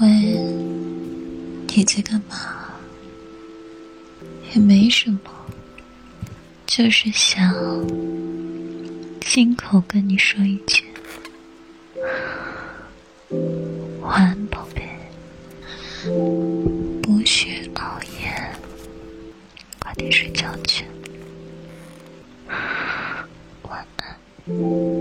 喂你在干嘛也没什么就是想亲口跟你说一句晚安宝贝不许熬夜快点睡觉去。晚安。